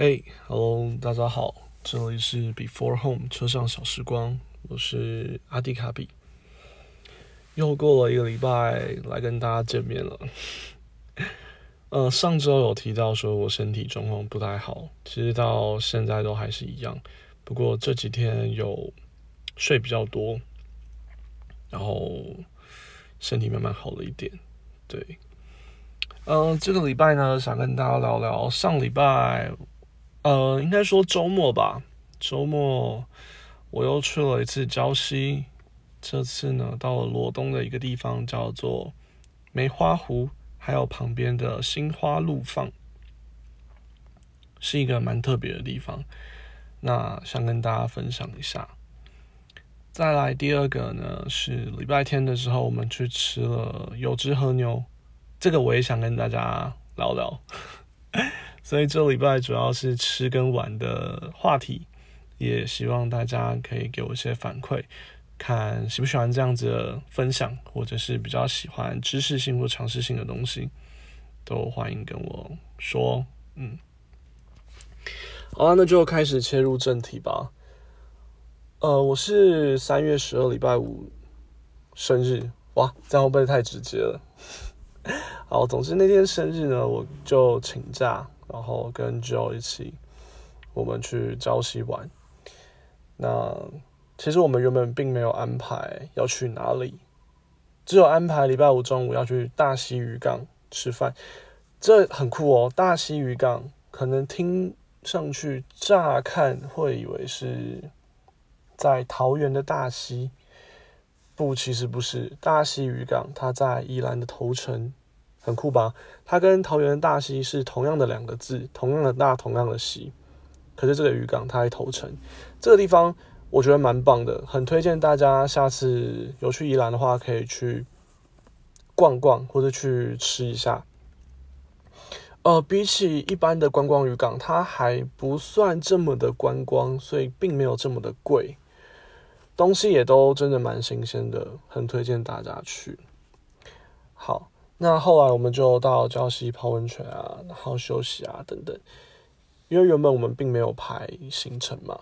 哎，Hello，大家好，这里是 Before Home 车上小时光，我是阿迪卡比。又过了一个礼拜，来跟大家见面了。呃，上周有提到说我身体状况不太好，其实到现在都还是一样。不过这几天有睡比较多，然后身体慢慢好了一点。对，嗯，这个礼拜呢，想跟大家聊聊上礼拜，呃，应该说周末吧。周末我又去了一次礁溪，这次呢到了罗东的一个地方叫做梅花湖。还有旁边的心花怒放，是一个蛮特别的地方。那想跟大家分享一下。再来第二个呢，是礼拜天的时候，我们去吃了有汁和牛，这个我也想跟大家聊聊。所以这礼拜主要是吃跟玩的话题，也希望大家可以给我一些反馈。看喜不喜欢这样子的分享，或者是比较喜欢知识性或常识性的东西，都欢迎跟我说。嗯，好了，那就开始切入正题吧。呃，我是三月十二礼拜五生日，哇，这样会不会太直接了？好，总之那天生日呢，我就请假，然后跟 Joe 一起，我们去朝夕玩。那其实我们原本并没有安排要去哪里，只有安排礼拜五中午要去大溪渔港吃饭，这很酷哦。大溪渔港可能听上去乍看会以为是在桃园的大溪，不，其实不是。大溪渔港它在宜兰的头城，很酷吧？它跟桃园大溪是同样的两个字，同样的大，同样的溪，可是这个渔港它在头城这个地方。我觉得蛮棒的，很推荐大家下次有去宜兰的话，可以去逛逛或者去吃一下。呃，比起一般的观光渔港，它还不算这么的观光，所以并没有这么的贵，东西也都真的蛮新鲜的，很推荐大家去。好，那后来我们就到礁溪泡温泉啊，然后休息啊等等，因为原本我们并没有排行程嘛，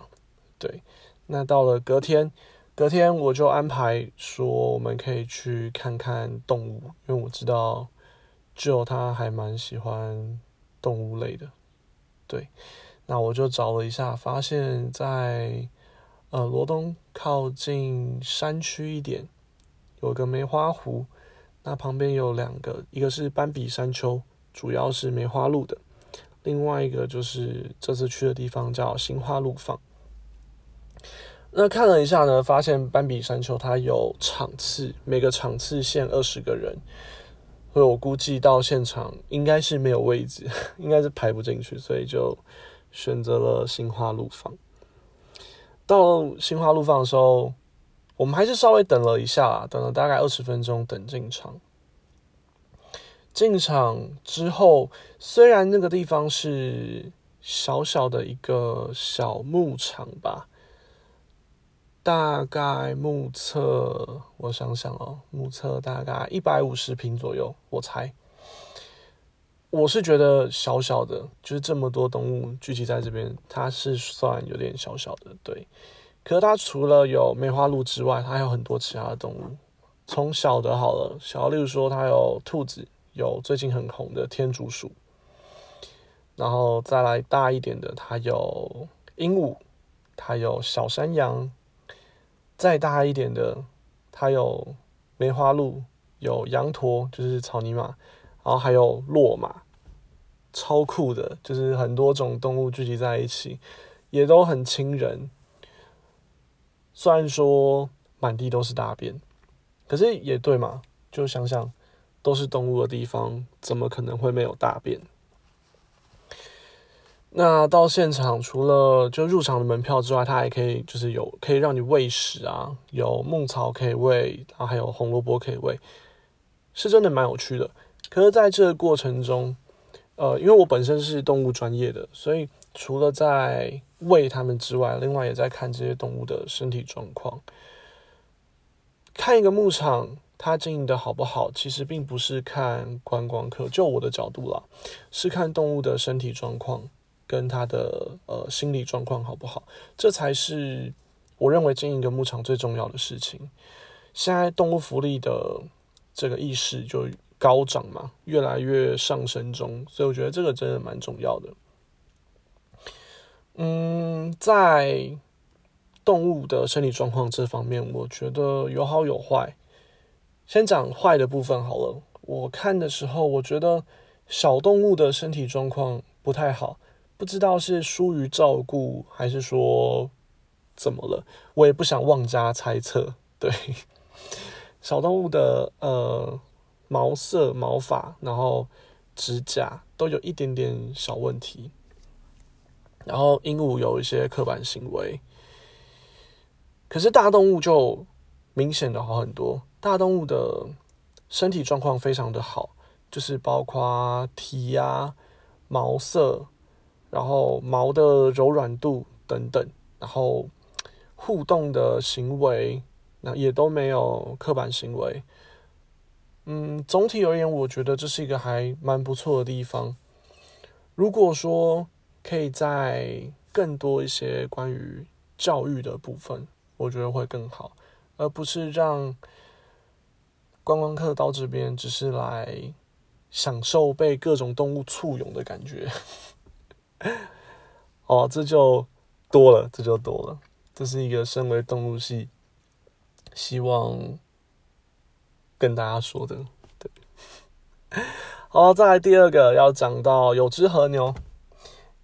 对。那到了隔天，隔天我就安排说我们可以去看看动物，因为我知道就他还蛮喜欢动物类的。对，那我就找了一下，发现，在呃罗东靠近山区一点，有个梅花湖，那旁边有两个，一个是斑比山丘，主要是梅花鹿的，另外一个就是这次去的地方叫心花怒放。那看了一下呢，发现斑比山丘它有场次，每个场次限二十个人，所以我估计到现场应该是没有位置，应该是排不进去，所以就选择了心花怒放。到心花怒放的时候，我们还是稍微等了一下，等了大概二十分钟等进场。进场之后，虽然那个地方是小小的一个小牧场吧。大概目测，我想想哦，目测大概一百五十平左右，我猜。我是觉得小小的，就是这么多动物聚集在这边，它是算有点小小的，对。可是它除了有梅花鹿之外，它还有很多其他的动物。从小的好了，小例如说它有兔子，有最近很红的天竺鼠，然后再来大一点的，它有鹦鹉，它有小山羊。再大一点的，它有梅花鹿，有羊驼，就是草泥马，然后还有骆马，超酷的，就是很多种动物聚集在一起，也都很亲人。虽然说满地都是大便，可是也对嘛，就想想都是动物的地方，怎么可能会没有大便？那到现场除了就入场的门票之外，它还可以就是有可以让你喂食啊，有牧草可以喂，然后还有红萝卜可以喂，是真的蛮有趣的。可是在这个过程中，呃，因为我本身是动物专业的，所以除了在喂它们之外，另外也在看这些动物的身体状况。看一个牧场它经营的好不好，其实并不是看观光客，就我的角度啦，是看动物的身体状况。跟它的呃心理状况好不好，这才是我认为经营一个牧场最重要的事情。现在动物福利的这个意识就高涨嘛，越来越上升中，所以我觉得这个真的蛮重要的。嗯，在动物的生理状况这方面，我觉得有好有坏。先讲坏的部分好了。我看的时候，我觉得小动物的身体状况不太好，不知道是疏于照顾，还是说怎么了。我也不想妄加猜测。对，小动物的呃毛色、毛发，然后指甲都有一点点小问题。然后鹦鹉有一些刻板行为，可是大动物就明显的好很多。大动物的身体状况非常的好，就是包括体呀、毛色，然后毛的柔软度等等，然后互动的行为，那也都没有刻板行为。嗯，总体而言，我觉得这是一个还蛮不错的地方。如果说可以在更多一些关于教育的部分，我觉得会更好，而不是让。观光客到这边只是来享受被各种动物簇拥的感觉，哦，这就多了，这就多了。这是一个身为动物系希望跟大家说的。对，好，再来第二个要讲到有只和牛。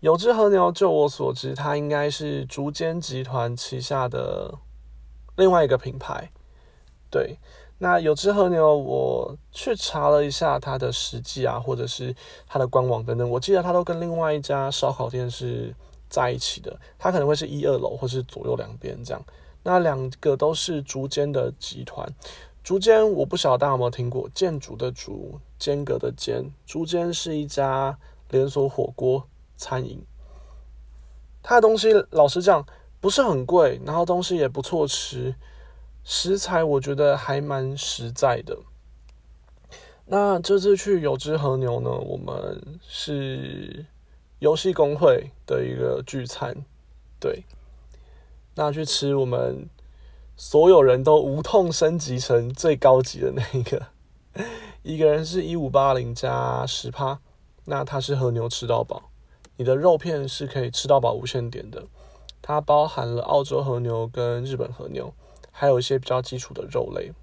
有只和牛，就我所知，它应该是竹间集团旗下的另外一个品牌。对。那有只和牛，我去查了一下它的实际啊，或者是它的官网等等，我记得它都跟另外一家烧烤店是在一起的，它可能会是一二楼或是左右两边这样。那两个都是竹间的集团，竹间我不晓得大家有没有听过，建筑的竹，间隔的间，竹间是一家连锁火锅餐饮，它的东西老实讲不是很贵，然后东西也不错吃。食材我觉得还蛮实在的。那这次去有只和牛呢，我们是游戏公会的一个聚餐，对。那去吃我们所有人都无痛升级成最高级的那一个，一个人是一五八零加十趴，那他是和牛吃到饱，你的肉片是可以吃到饱无限点的，它包含了澳洲和牛跟日本和牛。还有一些比较基础的肉类，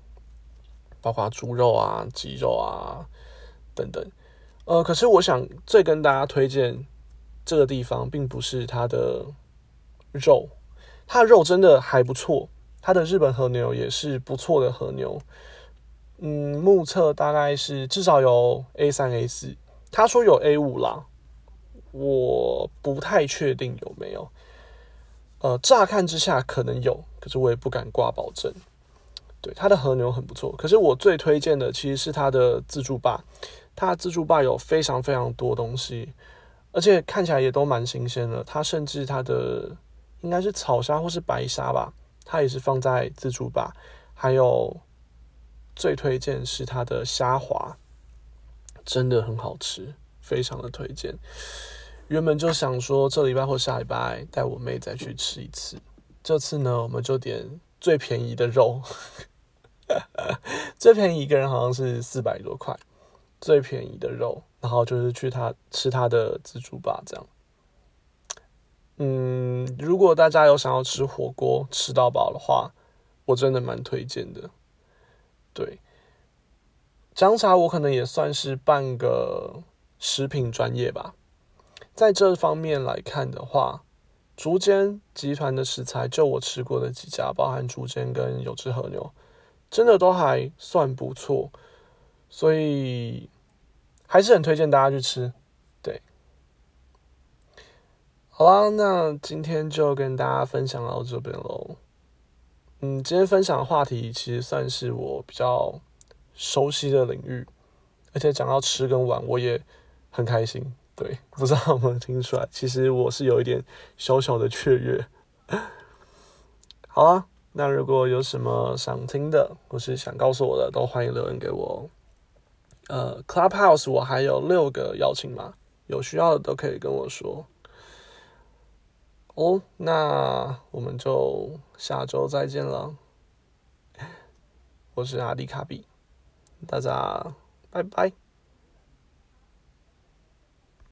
包括猪肉啊、鸡肉啊等等。呃，可是我想最跟大家推荐这个地方，并不是它的肉，它的肉真的还不错。它的日本和牛也是不错的和牛。嗯，目测大概是至少有 A 三、A 四，他说有 A 五啦，我不太确定有没有。呃，乍看之下可能有。可是我也不敢挂保证，对它的和牛很不错。可是我最推荐的其实是它的自助吧，它自助吧有非常非常多东西，而且看起来也都蛮新鲜的。它甚至它的应该是草虾或是白虾吧，它也是放在自助吧。还有最推荐是它的虾滑，真的很好吃，非常的推荐。原本就想说这礼拜或下礼拜带我妹再去吃一次。这次呢，我们就点最便宜的肉，最便宜一个人好像是四百多块，最便宜的肉，然后就是去他吃他的自助吧，这样。嗯，如果大家有想要吃火锅吃到饱的话，我真的蛮推荐的。对，姜茶我可能也算是半个食品专业吧，在这方面来看的话。竹间集团的食材，就我吃过的几家，包含竹间跟有知和牛，真的都还算不错，所以还是很推荐大家去吃。对，好啦，那今天就跟大家分享到这边喽。嗯，今天分享的话题其实算是我比较熟悉的领域，而且讲到吃跟玩，我也很开心。对，不知道有没有听出来？其实我是有一点小小的雀跃。好啊，那如果有什么想听的，或是想告诉我的，都欢迎留言给我。呃，Clubhouse 我还有六个邀请码，有需要的都可以跟我说。哦，那我们就下周再见了。我是阿迪卡比，大家拜拜。